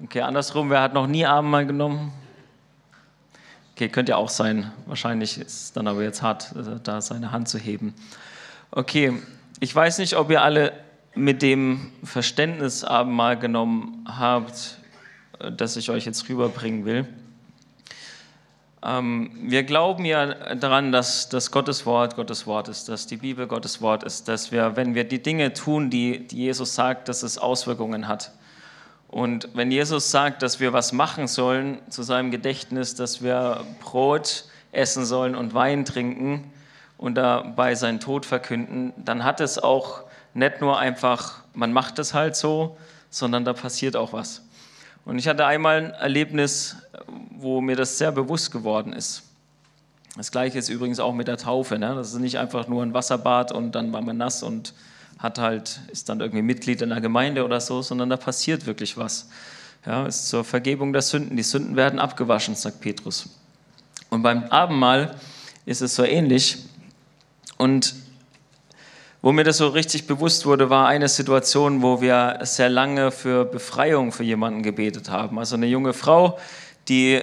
Okay, andersrum, wer hat noch nie Abendmahl genommen? Okay, könnte ja auch sein. Wahrscheinlich ist es dann aber jetzt hart, äh, da seine Hand zu heben. Okay, ich weiß nicht, ob ihr alle mit dem Verständnis Abendmahl genommen habt, äh, das ich euch jetzt rüberbringen will. Ähm, wir glauben ja daran, dass, dass Gottes Wort Gottes Wort ist, dass die Bibel Gottes Wort ist, dass wir, wenn wir die Dinge tun, die, die Jesus sagt, dass es Auswirkungen hat. Und wenn Jesus sagt, dass wir was machen sollen zu seinem Gedächtnis, dass wir Brot essen sollen und Wein trinken und dabei seinen Tod verkünden, dann hat es auch nicht nur einfach, man macht es halt so, sondern da passiert auch was. Und ich hatte einmal ein Erlebnis, wo mir das sehr bewusst geworden ist. Das gleiche ist übrigens auch mit der Taufe. Ne? Das ist nicht einfach nur ein Wasserbad und dann war man nass und hat halt, ist dann irgendwie Mitglied in der Gemeinde oder so, sondern da passiert wirklich was. Ja, ist zur Vergebung der Sünden. Die Sünden werden abgewaschen, sagt Petrus. Und beim Abendmahl ist es so ähnlich. Und wo mir das so richtig bewusst wurde, war eine Situation, wo wir sehr lange für Befreiung für jemanden gebetet haben. Also eine junge Frau, die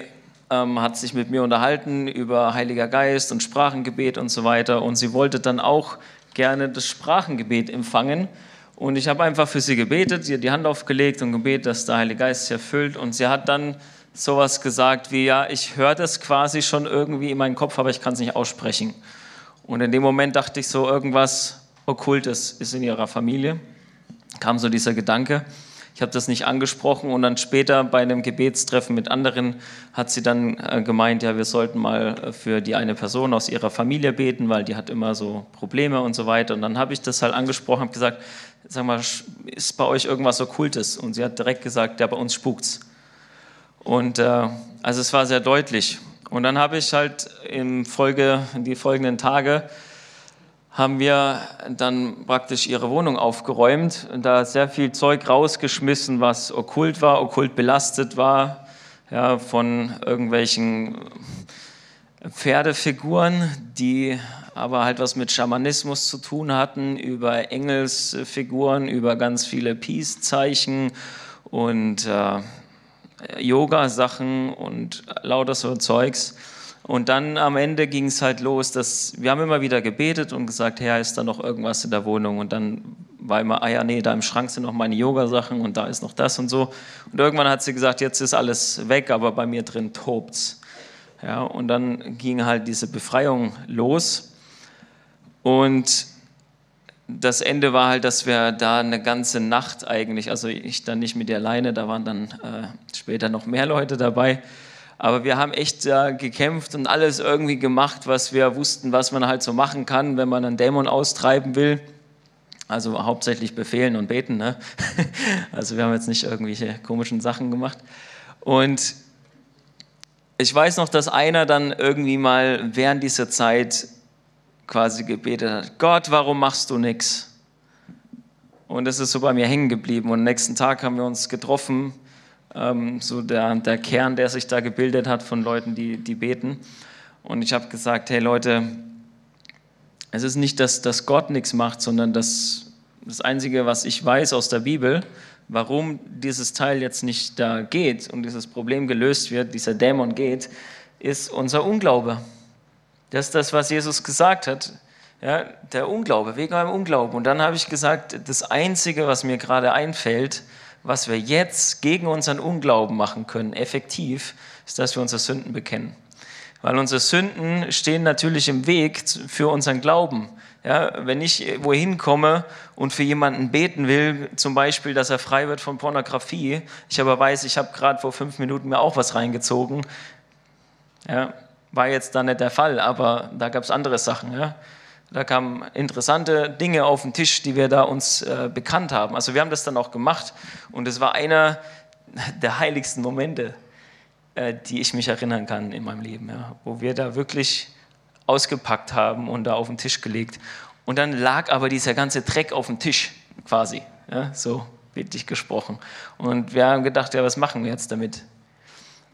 ähm, hat sich mit mir unterhalten über Heiliger Geist und Sprachengebet und so weiter. Und sie wollte dann auch gerne das Sprachengebet empfangen. Und ich habe einfach für sie gebetet, hat die Hand aufgelegt und gebetet, dass der Heilige Geist sie erfüllt. Und sie hat dann sowas gesagt wie, ja, ich höre das quasi schon irgendwie in meinem Kopf, aber ich kann es nicht aussprechen. Und in dem Moment dachte ich so, irgendwas Okkultes ist in ihrer Familie. Kam so dieser Gedanke. Ich habe das nicht angesprochen und dann später bei einem Gebetstreffen mit anderen hat sie dann äh, gemeint, ja, wir sollten mal äh, für die eine Person aus ihrer Familie beten, weil die hat immer so Probleme und so weiter. Und dann habe ich das halt angesprochen, habe gesagt, sag mal, ist bei euch irgendwas Okkultes? Und sie hat direkt gesagt, ja, bei uns spukt's. Und äh, also es war sehr deutlich. Und dann habe ich halt im Folge, in die folgenden Tage haben wir dann praktisch ihre Wohnung aufgeräumt und da sehr viel Zeug rausgeschmissen, was okkult war, okkult belastet war, ja, von irgendwelchen Pferdefiguren, die aber halt was mit Schamanismus zu tun hatten, über Engelsfiguren, über ganz viele Peace-Zeichen und äh, Yoga-Sachen und lauter so Zeugs. Und dann am Ende ging es halt los, dass wir haben immer wieder gebetet und gesagt, Herr, ist da noch irgendwas in der Wohnung? Und dann war immer, ah ja, nee, da im Schrank sind noch meine Yoga-Sachen und da ist noch das und so. Und irgendwann hat sie gesagt, jetzt ist alles weg, aber bei mir drin tobt's. Ja, und dann ging halt diese Befreiung los. Und das Ende war halt, dass wir da eine ganze Nacht eigentlich, also ich dann nicht mit ihr alleine, da waren dann äh, später noch mehr Leute dabei, aber wir haben echt äh, gekämpft und alles irgendwie gemacht, was wir wussten, was man halt so machen kann, wenn man einen Dämon austreiben will. Also hauptsächlich befehlen und beten. Ne? Also wir haben jetzt nicht irgendwelche komischen Sachen gemacht. Und ich weiß noch, dass einer dann irgendwie mal während dieser Zeit quasi gebetet hat, Gott, warum machst du nichts? Und das ist so bei mir hängen geblieben. Und am nächsten Tag haben wir uns getroffen ähm, so der, der Kern, der sich da gebildet hat von Leuten, die, die beten. Und ich habe gesagt, hey Leute, es ist nicht, dass, dass Gott nichts macht, sondern das, das Einzige, was ich weiß aus der Bibel, warum dieses Teil jetzt nicht da geht und dieses Problem gelöst wird, dieser Dämon geht, ist unser Unglaube. Das ist das, was Jesus gesagt hat. Ja, der Unglaube, wegen eurem Unglauben. Und dann habe ich gesagt, das Einzige, was mir gerade einfällt, was wir jetzt gegen unseren Unglauben machen können, effektiv, ist, dass wir unsere Sünden bekennen. Weil unsere Sünden stehen natürlich im Weg für unseren Glauben. Ja, wenn ich wohin komme und für jemanden beten will, zum Beispiel, dass er frei wird von Pornografie, ich aber weiß, ich habe gerade vor fünf Minuten mir auch was reingezogen, ja, war jetzt da nicht der Fall, aber da gab es andere Sachen. Ja. Da kamen interessante Dinge auf den Tisch, die wir da uns äh, bekannt haben. Also wir haben das dann auch gemacht und es war einer der heiligsten Momente, äh, die ich mich erinnern kann in meinem Leben, ja, wo wir da wirklich ausgepackt haben und da auf den Tisch gelegt. Und dann lag aber dieser ganze Dreck auf dem Tisch quasi, ja, so bildlich gesprochen. Und wir haben gedacht, ja, was machen wir jetzt damit?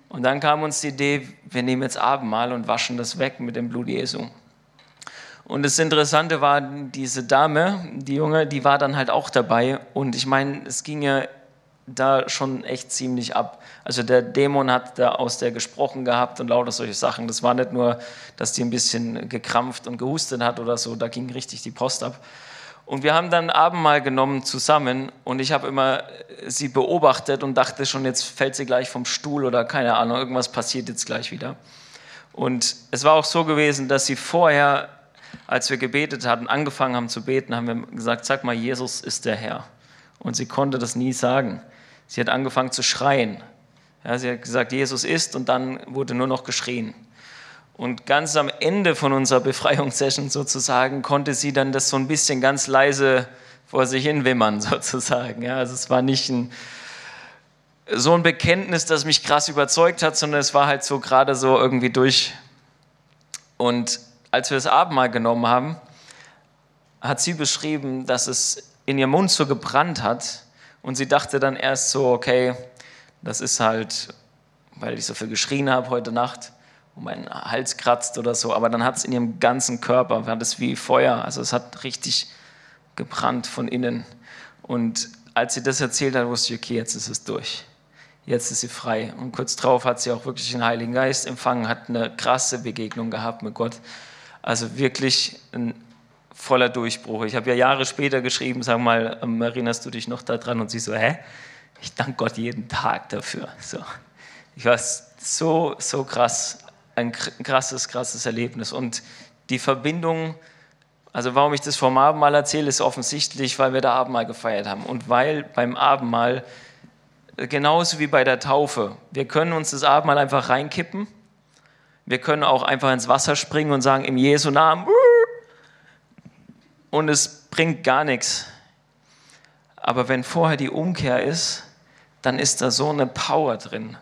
Und dann kam uns die Idee, wir nehmen jetzt Abendmahl und waschen das weg mit dem Blut Jesu. Und das Interessante war, diese Dame, die Junge, die war dann halt auch dabei. Und ich meine, es ging ja da schon echt ziemlich ab. Also der Dämon hat da aus der gesprochen gehabt und lauter solche Sachen. Das war nicht nur, dass die ein bisschen gekrampft und gehustet hat oder so, da ging richtig die Post ab. Und wir haben dann Abendmahl genommen zusammen und ich habe immer sie beobachtet und dachte schon, jetzt fällt sie gleich vom Stuhl oder keine Ahnung, irgendwas passiert jetzt gleich wieder. Und es war auch so gewesen, dass sie vorher, als wir gebetet hatten, angefangen haben zu beten, haben wir gesagt, sag mal, Jesus ist der Herr. Und sie konnte das nie sagen. Sie hat angefangen zu schreien. Ja, sie hat gesagt, Jesus ist und dann wurde nur noch geschrien. Und ganz am Ende von unserer Befreiungssession sozusagen konnte sie dann das so ein bisschen ganz leise vor sich hin wimmern sozusagen. Ja, also es war nicht ein, so ein Bekenntnis, das mich krass überzeugt hat, sondern es war halt so gerade so irgendwie durch. Und als wir das Abendmahl genommen haben, hat sie beschrieben, dass es in ihrem Mund so gebrannt hat, und sie dachte dann erst so, okay, das ist halt, weil ich so viel geschrien habe heute Nacht und mein Hals kratzt oder so. Aber dann hat es in ihrem ganzen Körper, war das wie Feuer. Also es hat richtig gebrannt von innen. Und als sie das erzählt hat, wusste ich, okay, jetzt ist es durch. Jetzt ist sie frei. Und kurz darauf hat sie auch wirklich den Heiligen Geist empfangen, hat eine krasse Begegnung gehabt mit Gott. Also wirklich ein voller Durchbruch. Ich habe ja Jahre später geschrieben, sag mal, ähm, erinnerst du dich noch daran? Und sie so, hä? Ich danke Gott jeden Tag dafür. So. Ich war so, so krass, ein krasses, krasses Erlebnis. Und die Verbindung, also warum ich das vom Abendmahl erzähle, ist offensichtlich, weil wir da Abendmahl gefeiert haben. Und weil beim Abendmahl, genauso wie bei der Taufe, wir können uns das Abendmahl einfach reinkippen. Wir können auch einfach ins Wasser springen und sagen, im Jesu Namen, und es bringt gar nichts. Aber wenn vorher die Umkehr ist, dann ist da so eine Power drin.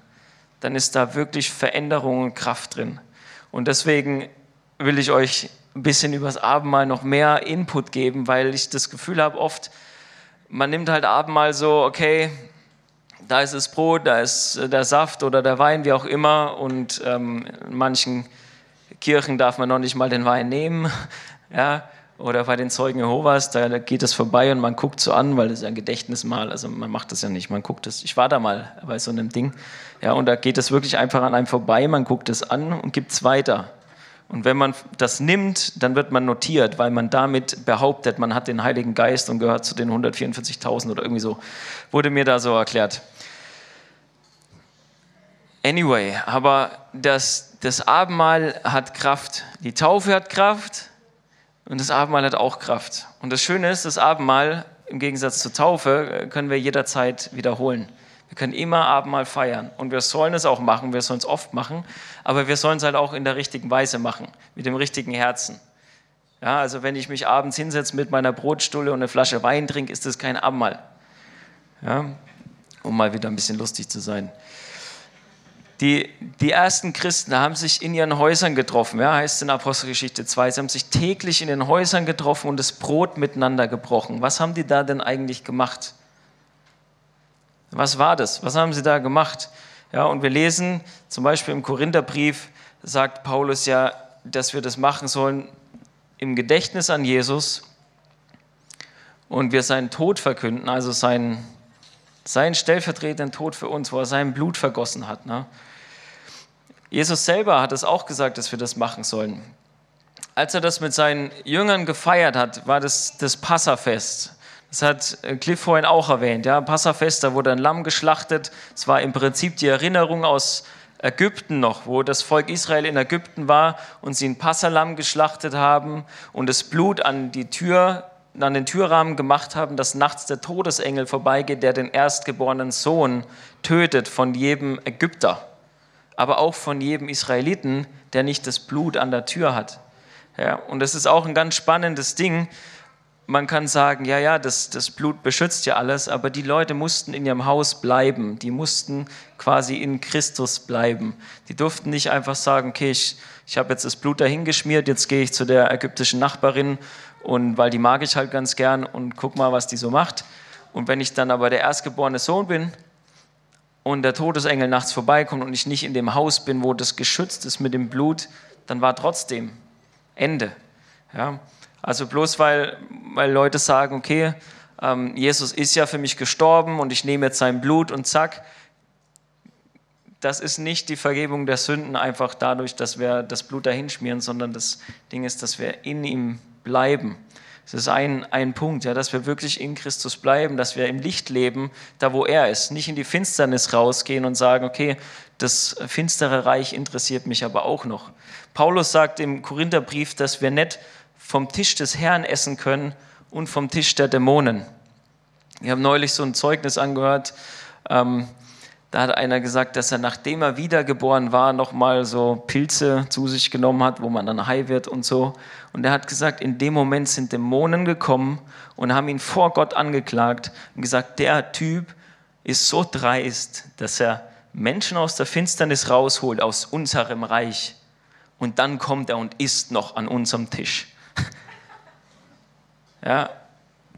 Dann ist da wirklich Veränderung und Kraft drin. Und deswegen will ich euch ein bisschen übers Abendmahl noch mehr Input geben, weil ich das Gefühl habe, oft, man nimmt halt Abendmahl so, okay, da ist das Brot, da ist der Saft oder der Wein, wie auch immer. Und ähm, in manchen Kirchen darf man noch nicht mal den Wein nehmen. Ja, oder bei den Zeugen Jehovas, da geht es vorbei und man guckt so an, weil das ist ein Gedächtnismal. Also man macht das ja nicht, man guckt es. Ich war da mal bei so einem Ding. Ja, und da geht es wirklich einfach an einem vorbei, man guckt es an und gibt es weiter. Und wenn man das nimmt, dann wird man notiert, weil man damit behauptet, man hat den Heiligen Geist und gehört zu den 144.000 oder irgendwie so. Wurde mir da so erklärt. Anyway, aber das, das Abendmahl hat Kraft, die Taufe hat Kraft, und das Abendmahl hat auch Kraft. Und das Schöne ist, das Abendmahl im Gegensatz zur Taufe können wir jederzeit wiederholen. Wir können immer Abendmahl feiern und wir sollen es auch machen, wir sollen es oft machen, aber wir sollen es halt auch in der richtigen Weise machen, mit dem richtigen Herzen. Ja, also wenn ich mich abends hinsetze mit meiner Brotstulle und eine Flasche Wein trinke, ist das kein Abendmahl. Ja, um mal wieder ein bisschen lustig zu sein. Die, die ersten Christen haben sich in ihren Häusern getroffen, ja, heißt in Apostelgeschichte 2. Sie haben sich täglich in den Häusern getroffen und das Brot miteinander gebrochen. Was haben die da denn eigentlich gemacht? Was war das? Was haben sie da gemacht? Ja, und wir lesen zum Beispiel im Korintherbrief, sagt Paulus ja, dass wir das machen sollen im Gedächtnis an Jesus und wir seinen Tod verkünden, also seinen, seinen stellvertretenden Tod für uns, wo er sein Blut vergossen hat. Ne? Jesus selber hat es auch gesagt, dass wir das machen sollen. Als er das mit seinen Jüngern gefeiert hat, war das das Passafest. Das hat äh, Cliff vorhin auch erwähnt. Ja, Passafest, da wurde ein Lamm geschlachtet. Es war im Prinzip die Erinnerung aus Ägypten noch, wo das Volk Israel in Ägypten war und sie ein Passalamm geschlachtet haben und das Blut an die Tür, an den Türrahmen gemacht haben, dass nachts der Todesengel vorbeigeht, der den erstgeborenen Sohn tötet von jedem Ägypter aber auch von jedem Israeliten, der nicht das Blut an der Tür hat. Ja, und das ist auch ein ganz spannendes Ding. Man kann sagen, ja, ja, das, das Blut beschützt ja alles, aber die Leute mussten in ihrem Haus bleiben. Die mussten quasi in Christus bleiben. Die durften nicht einfach sagen, okay, ich, ich habe jetzt das Blut dahingeschmiert, jetzt gehe ich zu der ägyptischen Nachbarin und weil die mag ich halt ganz gern und guck mal, was die so macht. Und wenn ich dann aber der erstgeborene Sohn bin, und der Todesengel nachts vorbeikommt und ich nicht in dem Haus bin, wo das geschützt ist mit dem Blut, dann war trotzdem Ende. Ja? Also bloß weil, weil Leute sagen, okay, ähm, Jesus ist ja für mich gestorben und ich nehme jetzt sein Blut und zack. Das ist nicht die Vergebung der Sünden einfach dadurch, dass wir das Blut dahinschmieren, sondern das Ding ist, dass wir in ihm bleiben. Das ist ein, ein Punkt, ja, dass wir wirklich in Christus bleiben, dass wir im Licht leben, da wo er ist. Nicht in die Finsternis rausgehen und sagen, okay, das finstere Reich interessiert mich aber auch noch. Paulus sagt im Korintherbrief, dass wir nicht vom Tisch des Herrn essen können und vom Tisch der Dämonen. Ich habe neulich so ein Zeugnis angehört, ähm, da hat einer gesagt, dass er, nachdem er wiedergeboren war, nochmal so Pilze zu sich genommen hat, wo man dann high wird und so. Und er hat gesagt, in dem Moment sind Dämonen gekommen und haben ihn vor Gott angeklagt und gesagt, der Typ ist so dreist, dass er Menschen aus der Finsternis rausholt, aus unserem Reich. Und dann kommt er und isst noch an unserem Tisch. ja,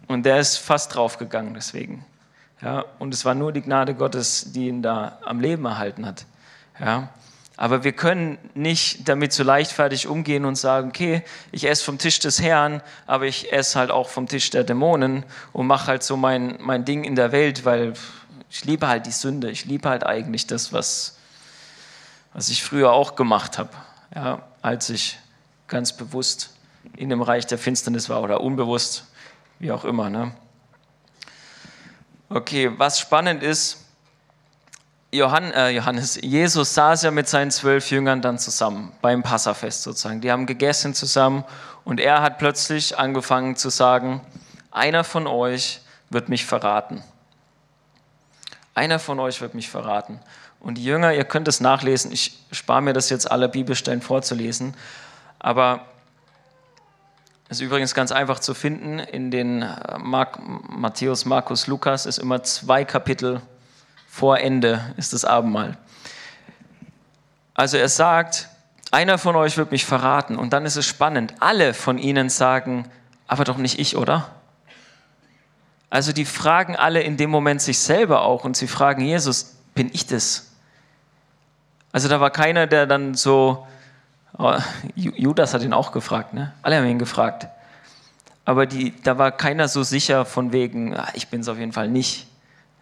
und der ist fast draufgegangen deswegen. Ja, und es war nur die Gnade Gottes, die ihn da am Leben erhalten hat. Ja, aber wir können nicht damit so leichtfertig umgehen und sagen, okay, ich esse vom Tisch des Herrn, aber ich esse halt auch vom Tisch der Dämonen und mache halt so mein, mein Ding in der Welt, weil ich liebe halt die Sünde. Ich liebe halt eigentlich das, was, was ich früher auch gemacht habe, ja, als ich ganz bewusst in dem Reich der Finsternis war oder unbewusst, wie auch immer. Ne? Okay, was spannend ist, Johann, äh, Johannes, Jesus saß ja mit seinen zwölf Jüngern dann zusammen beim Passafest sozusagen. Die haben gegessen zusammen und er hat plötzlich angefangen zu sagen, einer von euch wird mich verraten. Einer von euch wird mich verraten. Und die Jünger, ihr könnt es nachlesen, ich spare mir das jetzt alle Bibelstellen vorzulesen, aber ist übrigens ganz einfach zu finden. In den äh, Mark, Matthäus, Markus, Lukas ist immer zwei Kapitel vor Ende ist das Abendmahl. Also er sagt, einer von euch wird mich verraten. Und dann ist es spannend. Alle von ihnen sagen, aber doch nicht ich, oder? Also die fragen alle in dem Moment sich selber auch und sie fragen Jesus, bin ich das? Also da war keiner, der dann so, oh, Judas hat ihn auch gefragt, ne? Alle haben ihn gefragt. Aber die, da war keiner so sicher von wegen, ah, ich bin es auf jeden Fall nicht.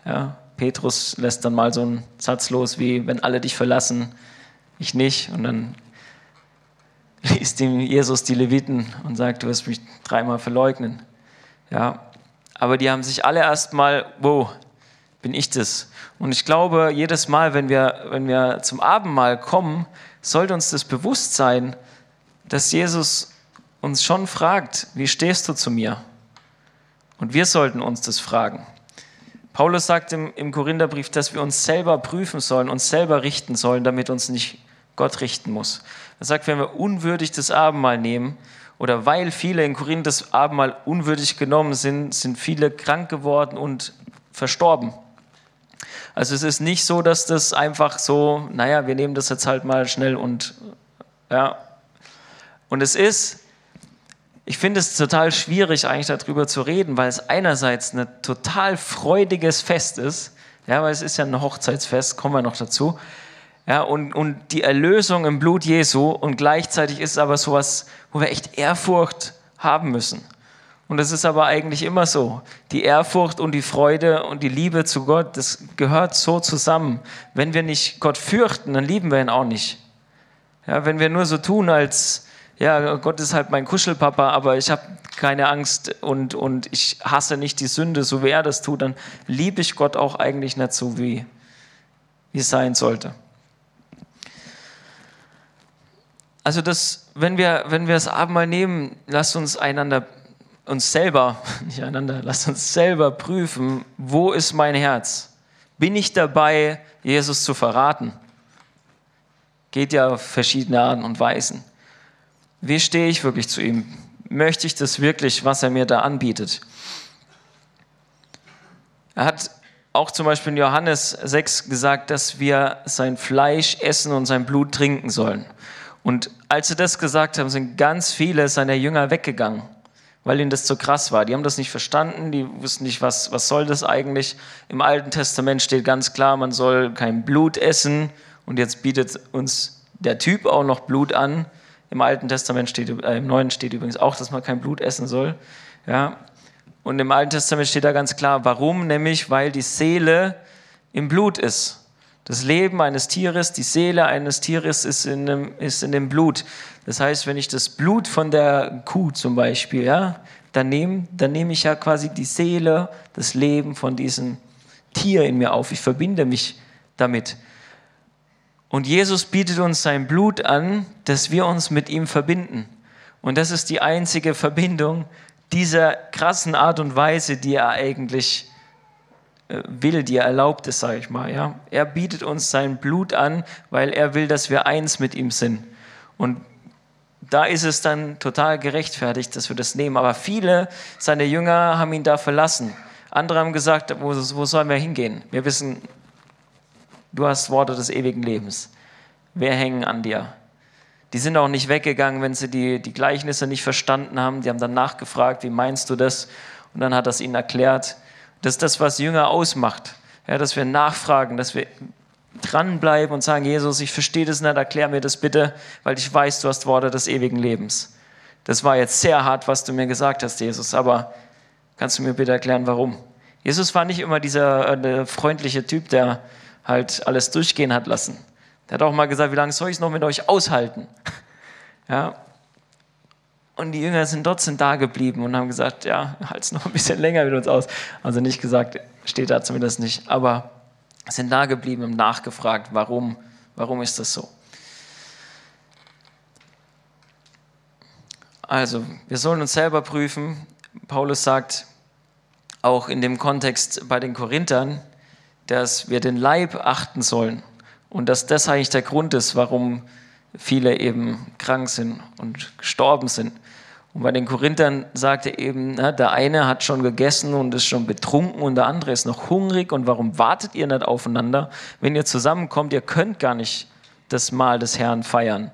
Ja? Petrus lässt dann mal so einen Satz los wie, wenn alle dich verlassen, ich nicht. Und dann liest ihm Jesus die Leviten und sagt, du wirst mich dreimal verleugnen. Ja, aber die haben sich alle erstmal, wo bin ich das? Und ich glaube, jedes Mal, wenn wir, wenn wir zum Abendmahl kommen, sollte uns das bewusst sein, dass Jesus uns schon fragt, wie stehst du zu mir? Und wir sollten uns das fragen. Paulus sagt im, im Korintherbrief, dass wir uns selber prüfen sollen, uns selber richten sollen, damit uns nicht Gott richten muss. Er sagt, wenn wir unwürdig das Abendmahl nehmen, oder weil viele in Korinth das Abendmahl unwürdig genommen sind, sind viele krank geworden und verstorben. Also es ist nicht so, dass das einfach so, naja, wir nehmen das jetzt halt mal schnell und ja. Und es ist ich finde es total schwierig, eigentlich darüber zu reden, weil es einerseits ein total freudiges Fest ist, ja, weil es ist ja ein Hochzeitsfest, kommen wir noch dazu, ja, und, und die Erlösung im Blut Jesu und gleichzeitig ist es aber sowas, wo wir echt Ehrfurcht haben müssen. Und das ist aber eigentlich immer so. Die Ehrfurcht und die Freude und die Liebe zu Gott, das gehört so zusammen. Wenn wir nicht Gott fürchten, dann lieben wir ihn auch nicht. Ja, wenn wir nur so tun, als ja, Gott ist halt mein Kuschelpapa, aber ich habe keine Angst und, und ich hasse nicht die Sünde, so wie er das tut, dann liebe ich Gott auch eigentlich nicht so, wie, wie es sein sollte. Also das, wenn wir, wenn wir das Abendmahl nehmen, lasst uns einander, uns selber, nicht einander, lasst uns selber prüfen, wo ist mein Herz? Bin ich dabei, Jesus zu verraten? Geht ja auf verschiedene Arten und Weisen. Wie stehe ich wirklich zu ihm? Möchte ich das wirklich, was er mir da anbietet? Er hat auch zum Beispiel in Johannes 6 gesagt, dass wir sein Fleisch essen und sein Blut trinken sollen. Und als sie das gesagt haben, sind ganz viele seiner Jünger weggegangen, weil ihnen das zu krass war. Die haben das nicht verstanden, die wussten nicht, was, was soll das eigentlich. Im Alten Testament steht ganz klar, man soll kein Blut essen. Und jetzt bietet uns der Typ auch noch Blut an. Im Alten Testament steht, äh, im Neuen steht übrigens auch, dass man kein Blut essen soll. Ja. Und im Alten Testament steht da ganz klar, warum? Nämlich, weil die Seele im Blut ist. Das Leben eines Tieres, die Seele eines Tieres ist in, dem, ist in dem Blut. Das heißt, wenn ich das Blut von der Kuh zum Beispiel, ja, dann nehme, dann nehme ich ja quasi die Seele, das Leben von diesem Tier in mir auf. Ich verbinde mich damit. Und Jesus bietet uns sein Blut an, dass wir uns mit ihm verbinden. Und das ist die einzige Verbindung dieser krassen Art und Weise, die er eigentlich will, die er erlaubt ist, sage ich mal. Ja? Er bietet uns sein Blut an, weil er will, dass wir eins mit ihm sind. Und da ist es dann total gerechtfertigt, dass wir das nehmen. Aber viele seiner Jünger haben ihn da verlassen. Andere haben gesagt, wo, wo sollen wir hingehen? Wir wissen, du hast Worte des ewigen Lebens. Wir hängen an dir. Die sind auch nicht weggegangen, wenn sie die, die Gleichnisse nicht verstanden haben. Die haben dann nachgefragt, wie meinst du das? Und dann hat es ihnen erklärt. Das ist das, was Jünger ausmacht. Ja, dass wir nachfragen, dass wir dranbleiben und sagen, Jesus, ich verstehe das nicht, erklär mir das bitte, weil ich weiß, du hast Worte des ewigen Lebens. Das war jetzt sehr hart, was du mir gesagt hast, Jesus, aber kannst du mir bitte erklären, warum? Jesus war nicht immer dieser äh, freundliche Typ, der halt alles durchgehen hat lassen. Der hat auch mal gesagt, wie lange soll ich es noch mit euch aushalten? Ja, und die Jünger sind trotzdem da geblieben und haben gesagt, ja, halt es noch ein bisschen länger mit uns aus. Also nicht gesagt, steht da zumindest nicht, aber sind da geblieben und nachgefragt, warum, warum ist das so? Also, wir sollen uns selber prüfen. Paulus sagt auch in dem Kontext bei den Korinthern, dass wir den Leib achten sollen und dass das eigentlich der Grund ist, warum viele eben krank sind und gestorben sind. Und bei den Korinthern sagte eben, na, der eine hat schon gegessen und ist schon betrunken und der andere ist noch hungrig. Und warum wartet ihr nicht aufeinander? Wenn ihr zusammenkommt, ihr könnt gar nicht das Mahl des Herrn feiern.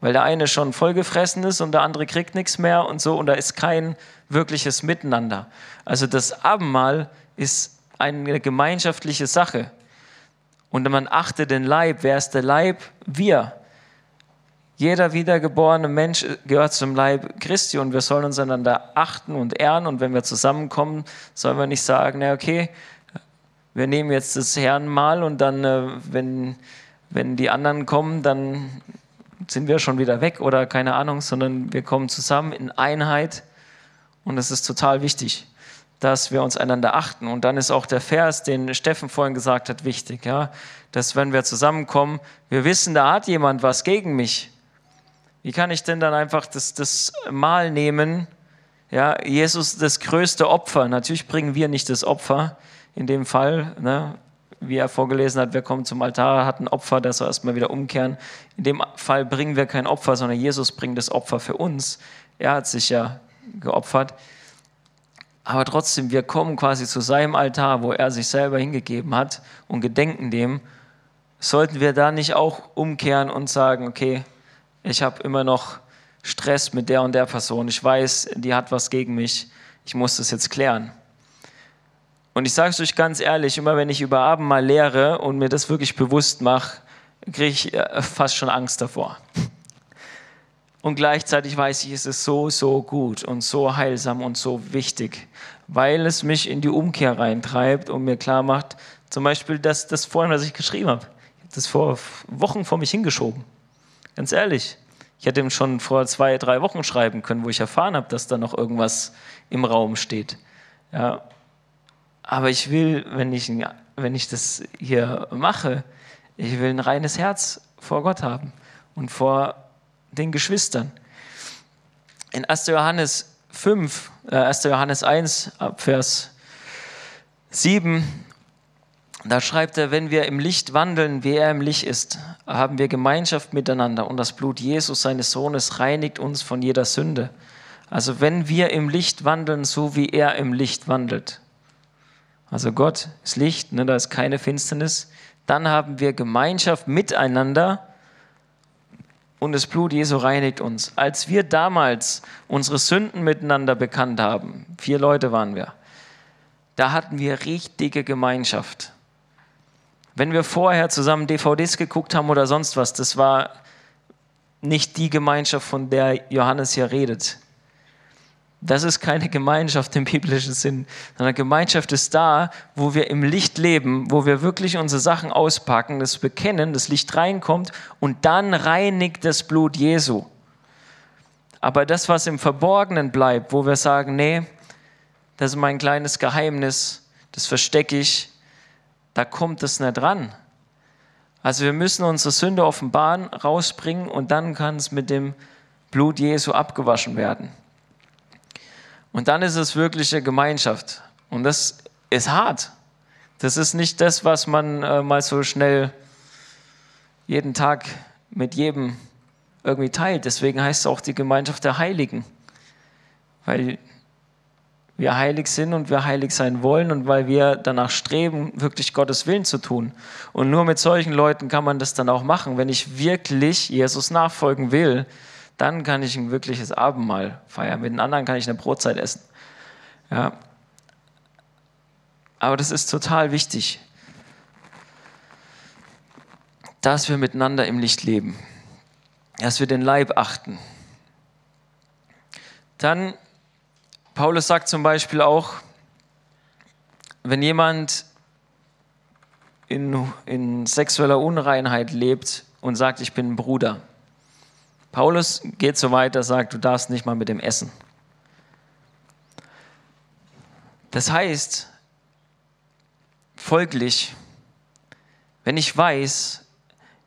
Weil der eine schon vollgefressen ist und der andere kriegt nichts mehr und so. Und da ist kein wirkliches Miteinander. Also das Abendmahl ist eine gemeinschaftliche Sache. Und man achtet den Leib. Wer ist der Leib? Wir. Jeder wiedergeborene Mensch gehört zum Leib Christi und wir sollen uns einander achten und ehren. Und wenn wir zusammenkommen, sollen wir nicht sagen, na okay, wir nehmen jetzt das Herrenmahl und dann, äh, wenn, wenn die anderen kommen, dann sind wir schon wieder weg oder keine Ahnung, sondern wir kommen zusammen in Einheit und es ist total wichtig, dass wir uns einander achten. Und dann ist auch der Vers, den Steffen vorhin gesagt hat, wichtig, ja, dass wenn wir zusammenkommen, wir wissen, da hat jemand was gegen mich wie kann ich denn dann einfach das, das Mal nehmen? Ja, Jesus das größte Opfer. Natürlich bringen wir nicht das Opfer in dem Fall. Ne? Wie er vorgelesen hat, wer kommt zum Altar, hat ein Opfer, das soll erstmal wieder umkehren. In dem Fall bringen wir kein Opfer, sondern Jesus bringt das Opfer für uns. Er hat sich ja geopfert. Aber trotzdem, wir kommen quasi zu seinem Altar, wo er sich selber hingegeben hat und gedenken dem. Sollten wir da nicht auch umkehren und sagen, okay, ich habe immer noch Stress mit der und der Person, ich weiß, die hat was gegen mich, ich muss das jetzt klären. Und ich sage es euch ganz ehrlich, immer wenn ich über Abendmahl lehre und mir das wirklich bewusst mache, kriege ich äh, fast schon Angst davor. Und gleichzeitig weiß ich, es ist so, so gut und so heilsam und so wichtig, weil es mich in die Umkehr reintreibt und mir klar macht, zum Beispiel das, das vorhin, was ich geschrieben habe. Ich habe das vor Wochen vor mich hingeschoben. Ganz ehrlich, ich hätte ihm schon vor zwei, drei Wochen schreiben können, wo ich erfahren habe, dass da noch irgendwas im Raum steht. Ja. Aber ich will, wenn ich, wenn ich das hier mache, ich will ein reines Herz vor Gott haben und vor den Geschwistern. In 1. Johannes 5, äh 1. Johannes 1, Vers 7 da schreibt er, wenn wir im Licht wandeln, wie er im Licht ist, haben wir Gemeinschaft miteinander und das Blut Jesus, seines Sohnes, reinigt uns von jeder Sünde. Also wenn wir im Licht wandeln, so wie er im Licht wandelt. Also Gott ist Licht, ne, da ist keine Finsternis. Dann haben wir Gemeinschaft miteinander und das Blut Jesu reinigt uns. Als wir damals unsere Sünden miteinander bekannt haben, vier Leute waren wir, da hatten wir richtige Gemeinschaft. Wenn wir vorher zusammen DVDs geguckt haben oder sonst was, das war nicht die Gemeinschaft, von der Johannes hier redet. Das ist keine Gemeinschaft im biblischen Sinn, sondern Gemeinschaft ist da, wo wir im Licht leben, wo wir wirklich unsere Sachen auspacken, das bekennen, das Licht reinkommt und dann reinigt das Blut Jesu. Aber das, was im Verborgenen bleibt, wo wir sagen, nee, das ist mein kleines Geheimnis, das verstecke ich, da kommt es nicht ran. Also wir müssen unsere Sünde offenbaren, rausbringen und dann kann es mit dem Blut Jesu abgewaschen werden. Und dann ist es wirkliche Gemeinschaft. Und das ist hart. Das ist nicht das, was man äh, mal so schnell jeden Tag mit jedem irgendwie teilt. Deswegen heißt es auch die Gemeinschaft der Heiligen. Weil wir heilig sind und wir heilig sein wollen und weil wir danach streben, wirklich Gottes Willen zu tun. Und nur mit solchen Leuten kann man das dann auch machen. Wenn ich wirklich Jesus nachfolgen will, dann kann ich ein wirkliches Abendmahl feiern. Mit den anderen kann ich eine Brotzeit essen. Ja. Aber das ist total wichtig, dass wir miteinander im Licht leben, dass wir den Leib achten. Dann, Paulus sagt zum Beispiel auch, wenn jemand in, in sexueller Unreinheit lebt und sagt, ich bin ein Bruder, Paulus geht so weit, er sagt, du darfst nicht mal mit dem essen. Das heißt, folglich, wenn ich weiß,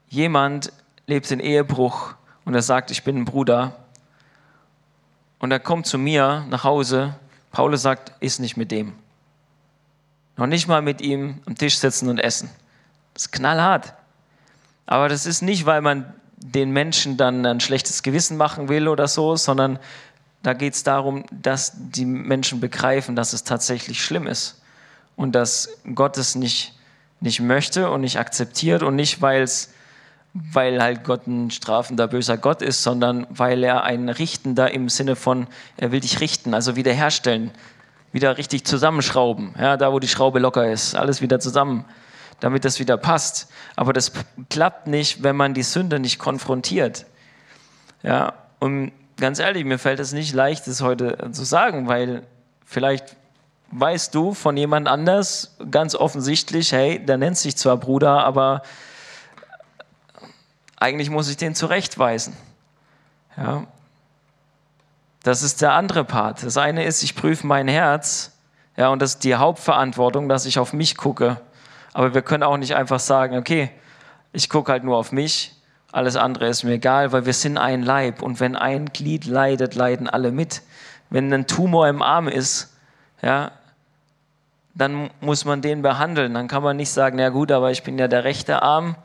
jemand lebt in Ehebruch und er sagt, ich bin ein Bruder, und er kommt zu mir nach Hause, Paulus sagt, iss nicht mit dem. Noch nicht mal mit ihm am Tisch sitzen und essen. Das ist knallhart. Aber das ist nicht, weil man den Menschen dann ein schlechtes Gewissen machen will oder so, sondern da geht es darum, dass die Menschen begreifen, dass es tatsächlich schlimm ist und dass Gott es nicht, nicht möchte und nicht akzeptiert und nicht, weil's, weil halt Gott ein strafender, böser Gott ist, sondern weil er ein Richtender im Sinne von, er will dich richten, also wiederherstellen, wieder richtig zusammenschrauben, ja, da wo die Schraube locker ist, alles wieder zusammen damit das wieder passt. Aber das klappt nicht, wenn man die Sünde nicht konfrontiert. Ja, und ganz ehrlich, mir fällt es nicht leicht, das heute zu sagen, weil vielleicht weißt du von jemand anders ganz offensichtlich, hey, der nennt sich zwar Bruder, aber eigentlich muss ich den zurechtweisen. Ja. Das ist der andere Part. Das eine ist, ich prüfe mein Herz, ja, und das ist die Hauptverantwortung, dass ich auf mich gucke aber wir können auch nicht einfach sagen, okay, ich gucke halt nur auf mich, alles andere ist mir egal, weil wir sind ein Leib und wenn ein Glied leidet, leiden alle mit. Wenn ein Tumor im Arm ist, ja, dann muss man den behandeln. Dann kann man nicht sagen, ja gut, aber ich bin ja der rechte Arm,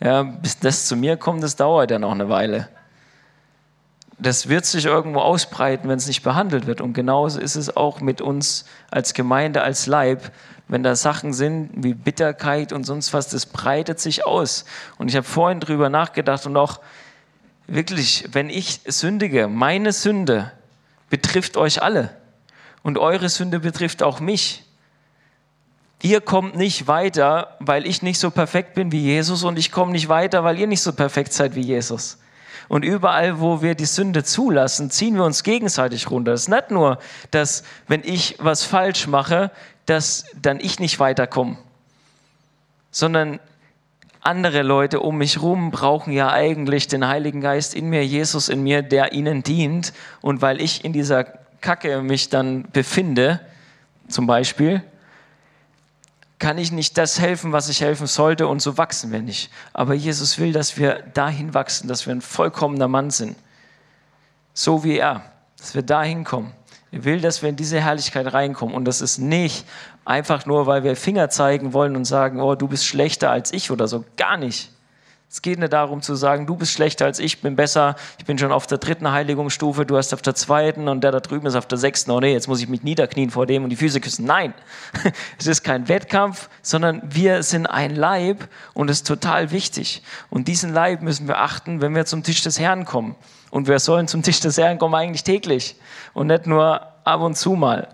ja, bis das zu mir kommt, das dauert ja noch eine Weile. Das wird sich irgendwo ausbreiten, wenn es nicht behandelt wird. Und genauso ist es auch mit uns als Gemeinde, als Leib wenn da Sachen sind wie Bitterkeit und sonst was, das breitet sich aus. Und ich habe vorhin drüber nachgedacht und auch wirklich, wenn ich sündige, meine Sünde betrifft euch alle und eure Sünde betrifft auch mich. Ihr kommt nicht weiter, weil ich nicht so perfekt bin wie Jesus und ich komme nicht weiter, weil ihr nicht so perfekt seid wie Jesus. Und überall, wo wir die Sünde zulassen, ziehen wir uns gegenseitig runter. Es ist nicht nur, dass wenn ich was falsch mache, dass dann ich nicht weiterkomme, sondern andere Leute um mich herum brauchen ja eigentlich den Heiligen Geist in mir, Jesus in mir, der ihnen dient. Und weil ich in dieser Kacke mich dann befinde, zum Beispiel, kann ich nicht das helfen, was ich helfen sollte und so wachsen wir nicht. Aber Jesus will, dass wir dahin wachsen, dass wir ein vollkommener Mann sind. So wie er, dass wir dahin kommen. Er will, dass wir in diese Herrlichkeit reinkommen. Und das ist nicht einfach nur, weil wir Finger zeigen wollen und sagen, oh, du bist schlechter als ich oder so. Gar nicht. Es geht nicht darum zu sagen, du bist schlechter als ich, bin besser, ich bin schon auf der dritten Heiligungsstufe, du hast auf der zweiten und der da drüben ist auf der sechsten. Oh nee, jetzt muss ich mich niederknien vor dem und die Füße küssen. Nein, es ist kein Wettkampf, sondern wir sind ein Leib und es ist total wichtig. Und diesen Leib müssen wir achten, wenn wir zum Tisch des Herrn kommen. Und wir sollen zum Tisch des Herrn kommen eigentlich täglich und nicht nur ab und zu mal.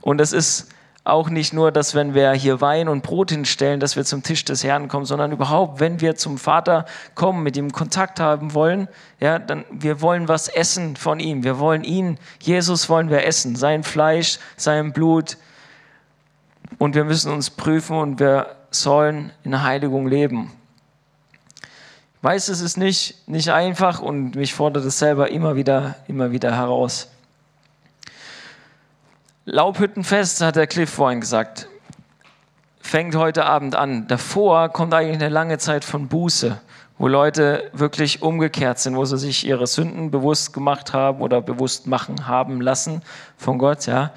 Und es ist auch nicht nur, dass wenn wir hier Wein und Brot hinstellen, dass wir zum Tisch des Herrn kommen, sondern überhaupt, wenn wir zum Vater kommen, mit ihm Kontakt haben wollen, ja, dann wir wollen was essen von ihm. Wir wollen ihn, Jesus wollen wir essen, sein Fleisch, sein Blut. Und wir müssen uns prüfen und wir sollen in Heiligung leben. Ich weiß, es ist nicht, nicht einfach und mich fordert es selber immer wieder, immer wieder heraus. Laubhüttenfest, hat der Cliff vorhin gesagt, fängt heute Abend an. Davor kommt eigentlich eine lange Zeit von Buße, wo Leute wirklich umgekehrt sind, wo sie sich ihre Sünden bewusst gemacht haben oder bewusst machen haben lassen von Gott, ja,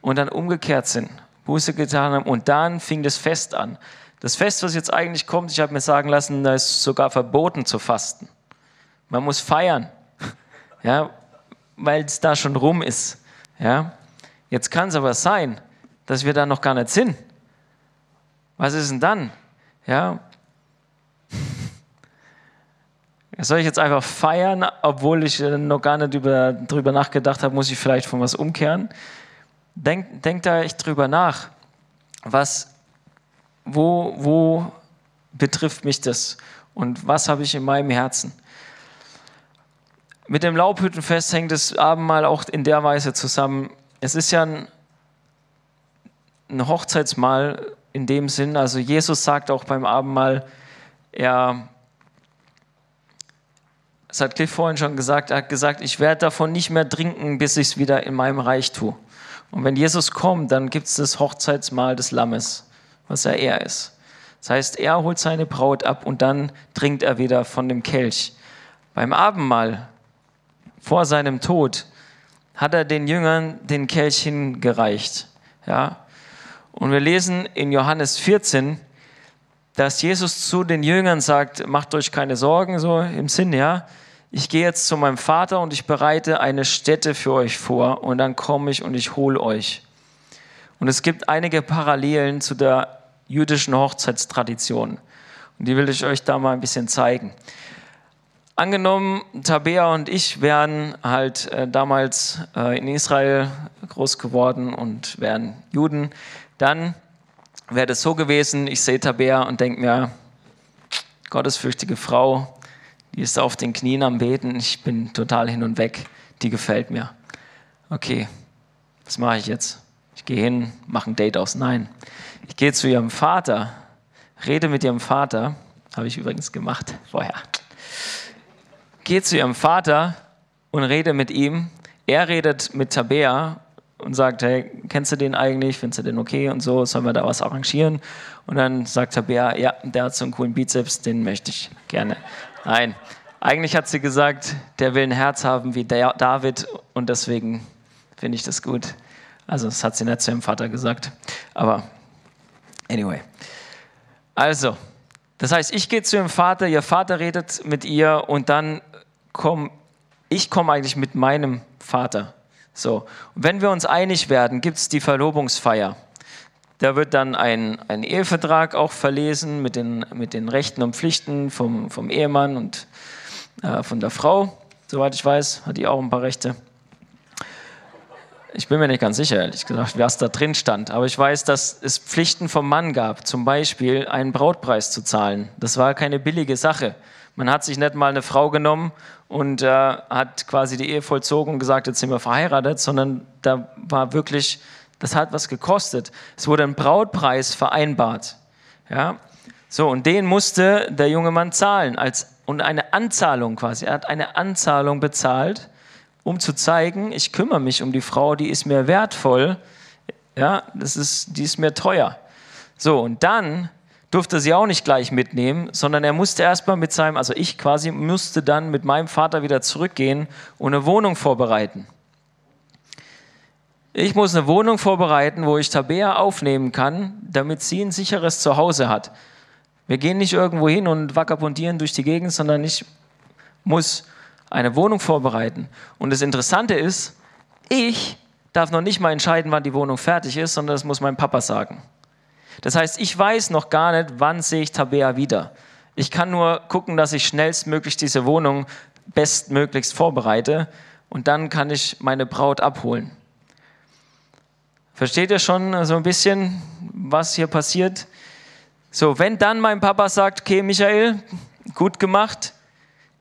und dann umgekehrt sind, Buße getan haben und dann fing das Fest an. Das Fest, was jetzt eigentlich kommt, ich habe mir sagen lassen, da ist sogar verboten zu fasten. Man muss feiern, ja, weil es da schon rum ist, ja. Jetzt kann es aber sein, dass wir da noch gar nicht sind. Was ist denn dann? Ja. Soll ich jetzt einfach feiern, obwohl ich noch gar nicht über, drüber nachgedacht habe, muss ich vielleicht von was umkehren? Denkt denk da echt drüber nach. Was, wo, wo betrifft mich das? Und was habe ich in meinem Herzen? Mit dem Laubhüttenfest hängt das Abendmahl auch in der Weise zusammen, es ist ja ein, ein Hochzeitsmahl in dem Sinn, also Jesus sagt auch beim Abendmahl, er, das hat Cliff vorhin schon gesagt, er hat gesagt, ich werde davon nicht mehr trinken, bis ich es wieder in meinem Reich tue. Und wenn Jesus kommt, dann gibt es das Hochzeitsmahl des Lammes, was ja er ist. Das heißt, er holt seine Braut ab und dann trinkt er wieder von dem Kelch. Beim Abendmahl, vor seinem Tod, hat er den Jüngern den Kelch hingereicht. Ja? Und wir lesen in Johannes 14, dass Jesus zu den Jüngern sagt, macht euch keine Sorgen, so im Sinn, ja, ich gehe jetzt zu meinem Vater und ich bereite eine Stätte für euch vor und dann komme ich und ich hole euch. Und es gibt einige Parallelen zu der jüdischen Hochzeitstradition. Und die will ich euch da mal ein bisschen zeigen. Angenommen, Tabea und ich wären halt äh, damals äh, in Israel groß geworden und wären Juden, dann wäre das so gewesen, ich sehe Tabea und denke mir, gottesfürchtige Frau, die ist auf den Knien am Beten, ich bin total hin und weg, die gefällt mir. Okay, was mache ich jetzt? Ich gehe hin, mache ein Date aus. Nein, ich gehe zu ihrem Vater, rede mit ihrem Vater, habe ich übrigens gemacht vorher geht zu ihrem Vater und redet mit ihm. Er redet mit Tabea und sagt, hey, kennst du den eigentlich? Findest du den okay und so? Sollen wir da was arrangieren? Und dann sagt Tabea, ja, der hat so einen coolen Bizeps, den möchte ich gerne. Nein, eigentlich hat sie gesagt, der will ein Herz haben wie David und deswegen finde ich das gut. Also das hat sie nicht zu ihrem Vater gesagt, aber anyway. Also, das heißt, ich gehe zu ihrem Vater, ihr Vater redet mit ihr und dann komm, ich komme eigentlich mit meinem Vater. So. Und wenn wir uns einig werden, gibt es die Verlobungsfeier. Da wird dann ein, ein Ehevertrag auch verlesen mit den, mit den Rechten und Pflichten vom, vom Ehemann und äh, von der Frau. Soweit ich weiß, hat die auch ein paar Rechte. Ich bin mir nicht ganz sicher, ehrlich gesagt, was da drin stand. Aber ich weiß, dass es Pflichten vom Mann gab, zum Beispiel einen Brautpreis zu zahlen. Das war keine billige Sache. Man hat sich nicht mal eine Frau genommen und äh, hat quasi die Ehe vollzogen und gesagt, jetzt sind wir verheiratet, sondern da war wirklich, das hat was gekostet. Es wurde ein Brautpreis vereinbart. Ja? So, und den musste der junge Mann zahlen als, und eine Anzahlung quasi. Er hat eine Anzahlung bezahlt, um zu zeigen, ich kümmere mich um die Frau, die ist mir wertvoll, ja, das ist, die ist mir teuer. So, und dann durfte sie auch nicht gleich mitnehmen, sondern er musste erstmal mit seinem, also ich quasi, musste dann mit meinem Vater wieder zurückgehen und eine Wohnung vorbereiten. Ich muss eine Wohnung vorbereiten, wo ich Tabea aufnehmen kann, damit sie ein sicheres Zuhause hat. Wir gehen nicht irgendwo hin und vagabundieren durch die Gegend, sondern ich muss eine Wohnung vorbereiten. Und das Interessante ist, ich darf noch nicht mal entscheiden, wann die Wohnung fertig ist, sondern das muss mein Papa sagen. Das heißt, ich weiß noch gar nicht, wann sehe ich Tabea wieder. Ich kann nur gucken, dass ich schnellstmöglich diese Wohnung bestmöglichst vorbereite und dann kann ich meine Braut abholen. Versteht ihr schon so ein bisschen, was hier passiert? So, wenn dann mein Papa sagt, okay, Michael, gut gemacht,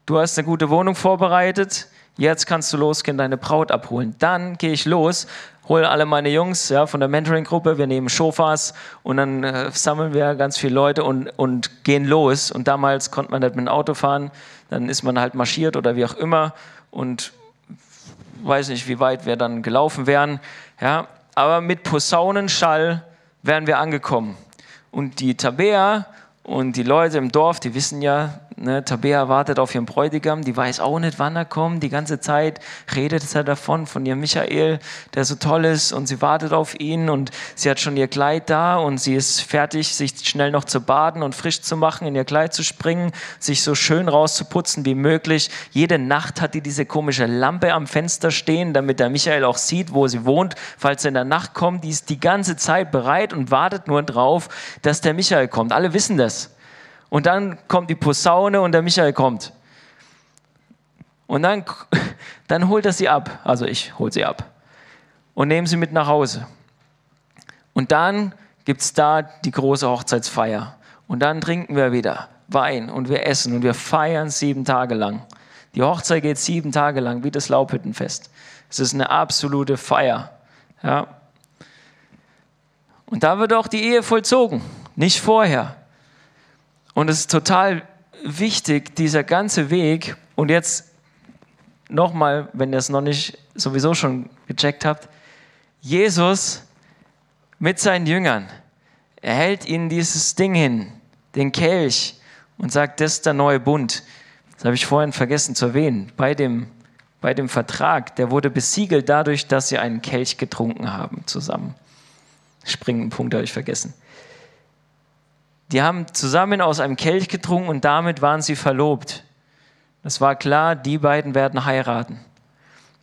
du hast eine gute Wohnung vorbereitet, jetzt kannst du losgehen, deine Braut abholen. Dann gehe ich los, hole alle meine Jungs ja, von der Mentoring-Gruppe, wir nehmen Schofas und dann äh, sammeln wir ganz viele Leute und, und gehen los. Und damals konnte man nicht mit dem Auto fahren, dann ist man halt marschiert oder wie auch immer und weiß nicht, wie weit wir dann gelaufen wären. Ja, aber mit Posaunenschall wären wir angekommen. Und die Tabea und die Leute im Dorf, die wissen ja, ne, Tabea wartet auf ihren Bräutigam, die weiß auch nicht, wann er kommt. Die ganze Zeit redet sie davon, von ihrem Michael, der so toll ist und sie wartet auf ihn und sie hat schon ihr Kleid da und sie ist fertig, sich schnell noch zu baden und frisch zu machen, in ihr Kleid zu springen, sich so schön rauszuputzen wie möglich. Jede Nacht hat die diese komische Lampe am Fenster stehen, damit der Michael auch sieht, wo sie wohnt, falls er in der Nacht kommt. Die ist die ganze Zeit bereit und wartet nur drauf, dass der Michael kommt. Alle wissen das. Und dann kommt die Posaune und der Michael kommt. Und dann, dann holt er sie ab. Also ich hole sie ab. Und nehme sie mit nach Hause. Und dann gibt es da die große Hochzeitsfeier. Und dann trinken wir wieder Wein und wir essen und wir feiern sieben Tage lang. Die Hochzeit geht sieben Tage lang, wie das Laubhüttenfest. Es ist eine absolute Feier. Ja. Und da wird auch die Ehe vollzogen, nicht vorher. Und es ist total wichtig, dieser ganze Weg. Und jetzt nochmal, wenn ihr es noch nicht sowieso schon gecheckt habt, Jesus mit seinen Jüngern, er hält ihnen dieses Ding hin, den Kelch, und sagt, das ist der neue Bund. Das habe ich vorhin vergessen zu erwähnen. Bei dem, bei dem Vertrag, der wurde besiegelt dadurch, dass sie einen Kelch getrunken haben zusammen. Springenden Punkt habe ich vergessen. Die haben zusammen aus einem Kelch getrunken und damit waren sie verlobt. Es war klar, die beiden werden heiraten.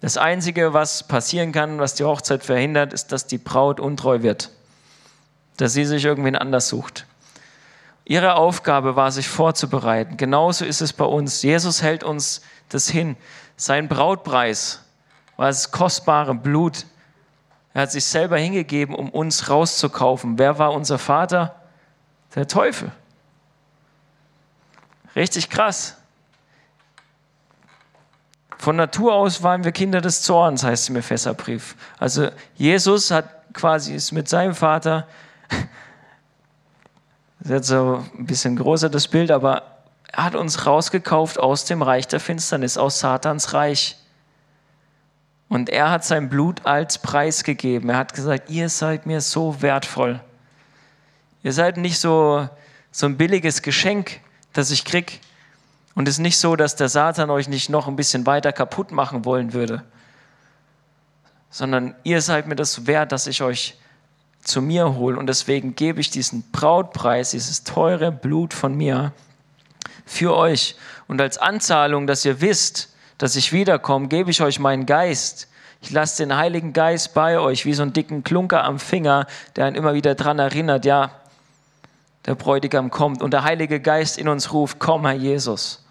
Das Einzige, was passieren kann, was die Hochzeit verhindert, ist, dass die Braut untreu wird, dass sie sich irgendwen anders sucht. Ihre Aufgabe war, sich vorzubereiten. Genauso ist es bei uns. Jesus hält uns das hin. Sein Brautpreis war das kostbare Blut. Er hat sich selber hingegeben, um uns rauszukaufen. Wer war unser Vater? Der Teufel. Richtig krass. Von Natur aus waren wir Kinder des Zorns, heißt im Epheserbrief. Also Jesus hat quasi ist mit seinem Vater, das ist jetzt so ein bisschen größer das Bild, aber er hat uns rausgekauft aus dem Reich der Finsternis, aus Satans Reich. Und er hat sein Blut als Preis gegeben. Er hat gesagt, ihr seid mir so wertvoll. Ihr seid nicht so, so ein billiges Geschenk, das ich krieg. Und es ist nicht so, dass der Satan euch nicht noch ein bisschen weiter kaputt machen wollen würde, sondern ihr seid mir das wert, dass ich euch zu mir hole. Und deswegen gebe ich diesen Brautpreis, dieses teure Blut von mir für euch. Und als Anzahlung, dass ihr wisst, dass ich wiederkomme, gebe ich euch meinen Geist. Ich lasse den Heiligen Geist bei euch, wie so einen dicken Klunker am Finger, der einen immer wieder daran erinnert, ja, der Bräutigam kommt und der Heilige Geist in uns ruft, komm Herr Jesus.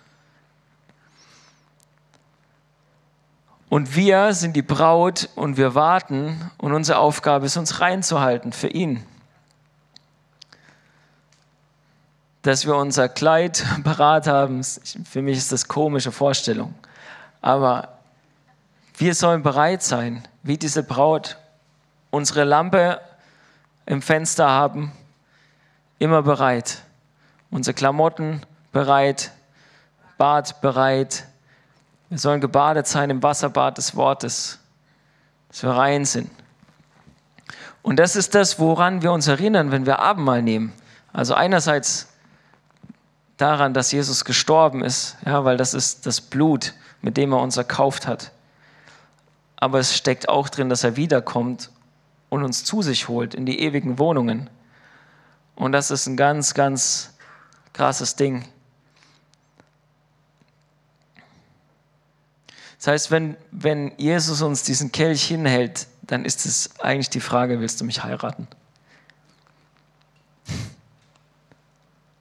Und wir sind die Braut und wir warten und unsere Aufgabe ist, uns reinzuhalten für ihn. Dass wir unser Kleid parat haben, für mich ist das komische Vorstellung. Aber wir sollen bereit sein, wie diese Braut, unsere Lampe im Fenster haben immer bereit. Unsere Klamotten bereit, Bad bereit. Wir sollen gebadet sein im Wasserbad des Wortes, dass wir rein sind. Und das ist das, woran wir uns erinnern, wenn wir Abendmahl nehmen. Also einerseits daran, dass Jesus gestorben ist, ja, weil das ist das Blut, mit dem er uns erkauft hat. Aber es steckt auch drin, dass er wiederkommt und uns zu sich holt in die ewigen Wohnungen. Und das ist ein ganz, ganz krasses Ding. Das heißt, wenn, wenn Jesus uns diesen Kelch hinhält, dann ist es eigentlich die Frage, willst du mich heiraten?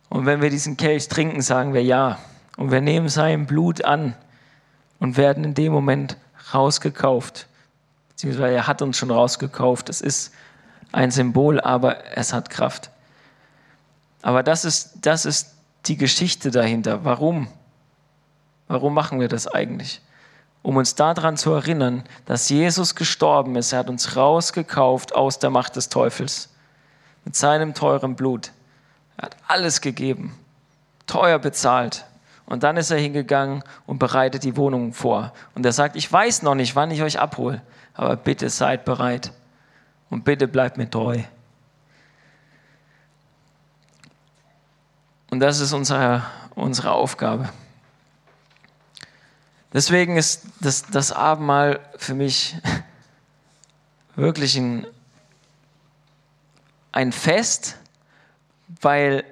Und wenn wir diesen Kelch trinken, sagen wir ja. Und wir nehmen sein Blut an und werden in dem Moment rausgekauft. Beziehungsweise er hat uns schon rausgekauft. Es ist ein Symbol, aber es hat Kraft. Aber das ist, das ist die Geschichte dahinter. Warum? Warum machen wir das eigentlich? Um uns daran zu erinnern, dass Jesus gestorben ist. Er hat uns rausgekauft aus der Macht des Teufels. Mit seinem teuren Blut. Er hat alles gegeben. Teuer bezahlt. Und dann ist er hingegangen und bereitet die Wohnung vor. Und er sagt, ich weiß noch nicht, wann ich euch abhole, aber bitte seid bereit. Und bitte bleibt mir treu. Und das ist unsere, unsere Aufgabe. Deswegen ist das, das Abendmahl für mich wirklich ein, ein Fest, weil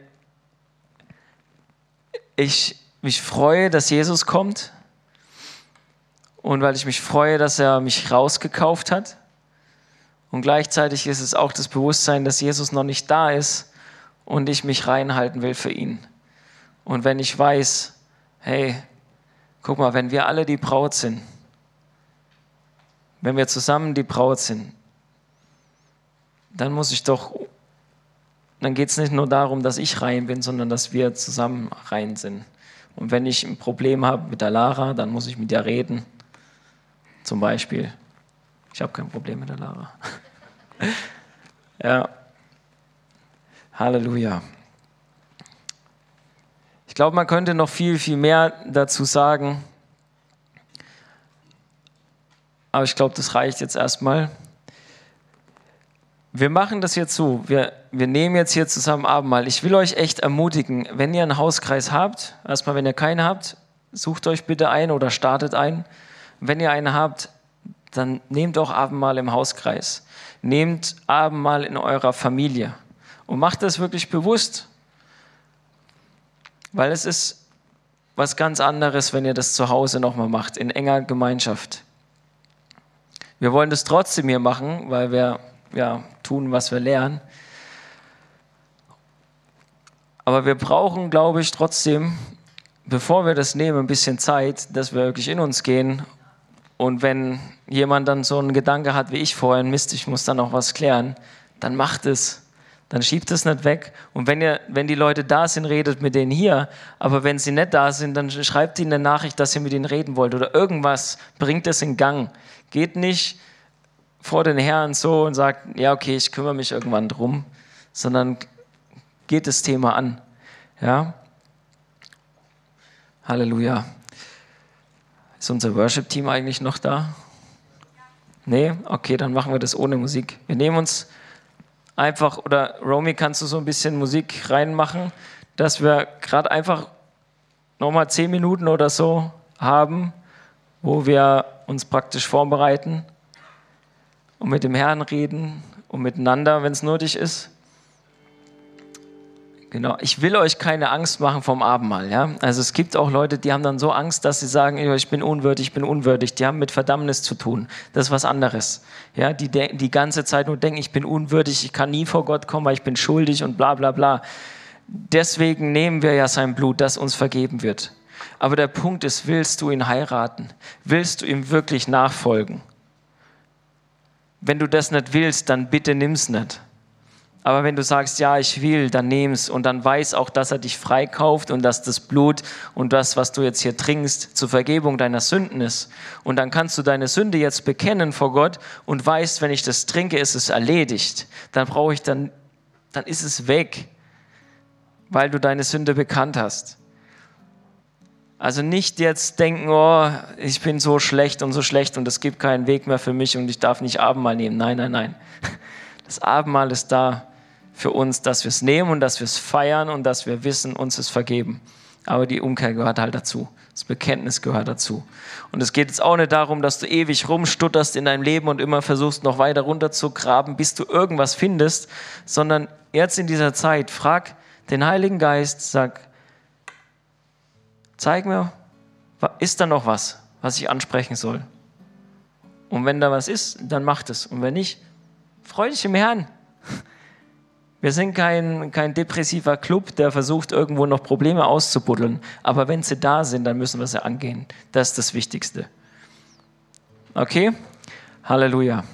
ich mich freue, dass Jesus kommt und weil ich mich freue, dass er mich rausgekauft hat. Und gleichzeitig ist es auch das Bewusstsein, dass Jesus noch nicht da ist und ich mich reinhalten will für ihn. Und wenn ich weiß, hey, guck mal, wenn wir alle die Braut sind, wenn wir zusammen die Braut sind, dann muss ich doch, dann geht es nicht nur darum, dass ich rein bin, sondern dass wir zusammen rein sind. Und wenn ich ein Problem habe mit der Lara, dann muss ich mit der reden. Zum Beispiel. Ich habe kein Problem mit der Lara. ja. Halleluja. Ich glaube, man könnte noch viel, viel mehr dazu sagen. Aber ich glaube, das reicht jetzt erstmal. Wir machen das jetzt so. Wir, wir nehmen jetzt hier zusammen Abendmahl. Ich will euch echt ermutigen, wenn ihr einen Hauskreis habt, erstmal, wenn ihr keinen habt, sucht euch bitte ein oder startet ein. Wenn ihr einen habt, dann nehmt auch Abendmahl im Hauskreis. Nehmt Abendmahl in eurer Familie und macht das wirklich bewusst. Weil es ist was ganz anderes, wenn ihr das zu Hause nochmal macht, in enger Gemeinschaft. Wir wollen das trotzdem hier machen, weil wir ja, tun, was wir lernen. Aber wir brauchen, glaube ich, trotzdem, bevor wir das nehmen, ein bisschen Zeit, dass wir wirklich in uns gehen. Und wenn jemand dann so einen Gedanke hat wie ich vorhin, Mist, ich muss dann noch was klären, dann macht es dann schiebt es nicht weg. Und wenn, ihr, wenn die Leute da sind, redet mit denen hier. Aber wenn sie nicht da sind, dann schreibt ihnen eine Nachricht, dass ihr mit ihnen reden wollt oder irgendwas. Bringt es in Gang. Geht nicht vor den Herrn so und sagt, ja, okay, ich kümmere mich irgendwann drum, sondern geht das Thema an. Ja? Halleluja. Ist unser Worship-Team eigentlich noch da? Nee? Okay, dann machen wir das ohne Musik. Wir nehmen uns einfach, oder Romy, kannst du so ein bisschen Musik reinmachen, dass wir gerade einfach nochmal zehn Minuten oder so haben, wo wir uns praktisch vorbereiten und mit dem Herrn reden und miteinander, wenn es nötig ist. Genau, ich will euch keine Angst machen vom Abendmahl. Ja? Also es gibt auch Leute, die haben dann so Angst, dass sie sagen, ich bin unwürdig, ich bin unwürdig. Die haben mit Verdammnis zu tun. Das ist was anderes. Ja? Die die ganze Zeit nur denken, ich bin unwürdig, ich kann nie vor Gott kommen, weil ich bin schuldig und bla bla bla. Deswegen nehmen wir ja sein Blut, das uns vergeben wird. Aber der Punkt ist, willst du ihn heiraten? Willst du ihm wirklich nachfolgen? Wenn du das nicht willst, dann bitte nimm's nicht. Aber wenn du sagst, ja, ich will, dann nimm's und dann weiß auch, dass er dich freikauft und dass das Blut und das, was du jetzt hier trinkst, zur Vergebung deiner Sünden ist. Und dann kannst du deine Sünde jetzt bekennen vor Gott und weißt, wenn ich das trinke, ist es erledigt. Dann brauche ich dann, dann ist es weg, weil du deine Sünde bekannt hast. Also nicht jetzt denken, oh, ich bin so schlecht und so schlecht und es gibt keinen Weg mehr für mich und ich darf nicht Abendmahl nehmen. Nein, nein, nein. Das Abendmahl ist da, für uns, dass wir es nehmen und dass wir es feiern und dass wir wissen, uns ist vergeben. Aber die Umkehr gehört halt dazu. Das Bekenntnis gehört dazu. Und es geht jetzt auch nicht darum, dass du ewig rumstutterst in deinem Leben und immer versuchst, noch weiter runter zu graben, bis du irgendwas findest, sondern jetzt in dieser Zeit frag den Heiligen Geist, sag, zeig mir, ist da noch was, was ich ansprechen soll? Und wenn da was ist, dann mach es. Und wenn nicht, freu dich im Herrn. Wir sind kein, kein depressiver Club, der versucht, irgendwo noch Probleme auszubuddeln. Aber wenn sie da sind, dann müssen wir sie angehen. Das ist das Wichtigste. Okay? Halleluja.